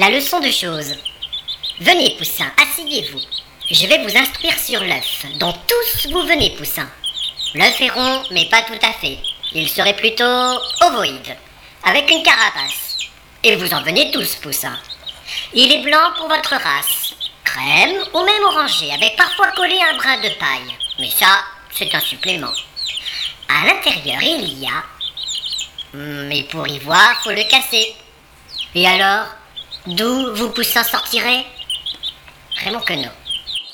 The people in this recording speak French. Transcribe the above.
la leçon de choses. Venez, Poussin, asseyez-vous. Je vais vous instruire sur l'œuf, dont tous vous venez, Poussin. L'œuf est rond, mais pas tout à fait. Il serait plutôt ovoïde, avec une carapace. Et vous en venez tous, Poussin. Il est blanc pour votre race, crème ou même orangé, avec parfois collé un brin de paille. Mais ça, c'est un supplément. À l'intérieur, il y a... Mais pour y voir, faut le casser. Et alors? D'où vous Poussin sortirez? Vraiment que non.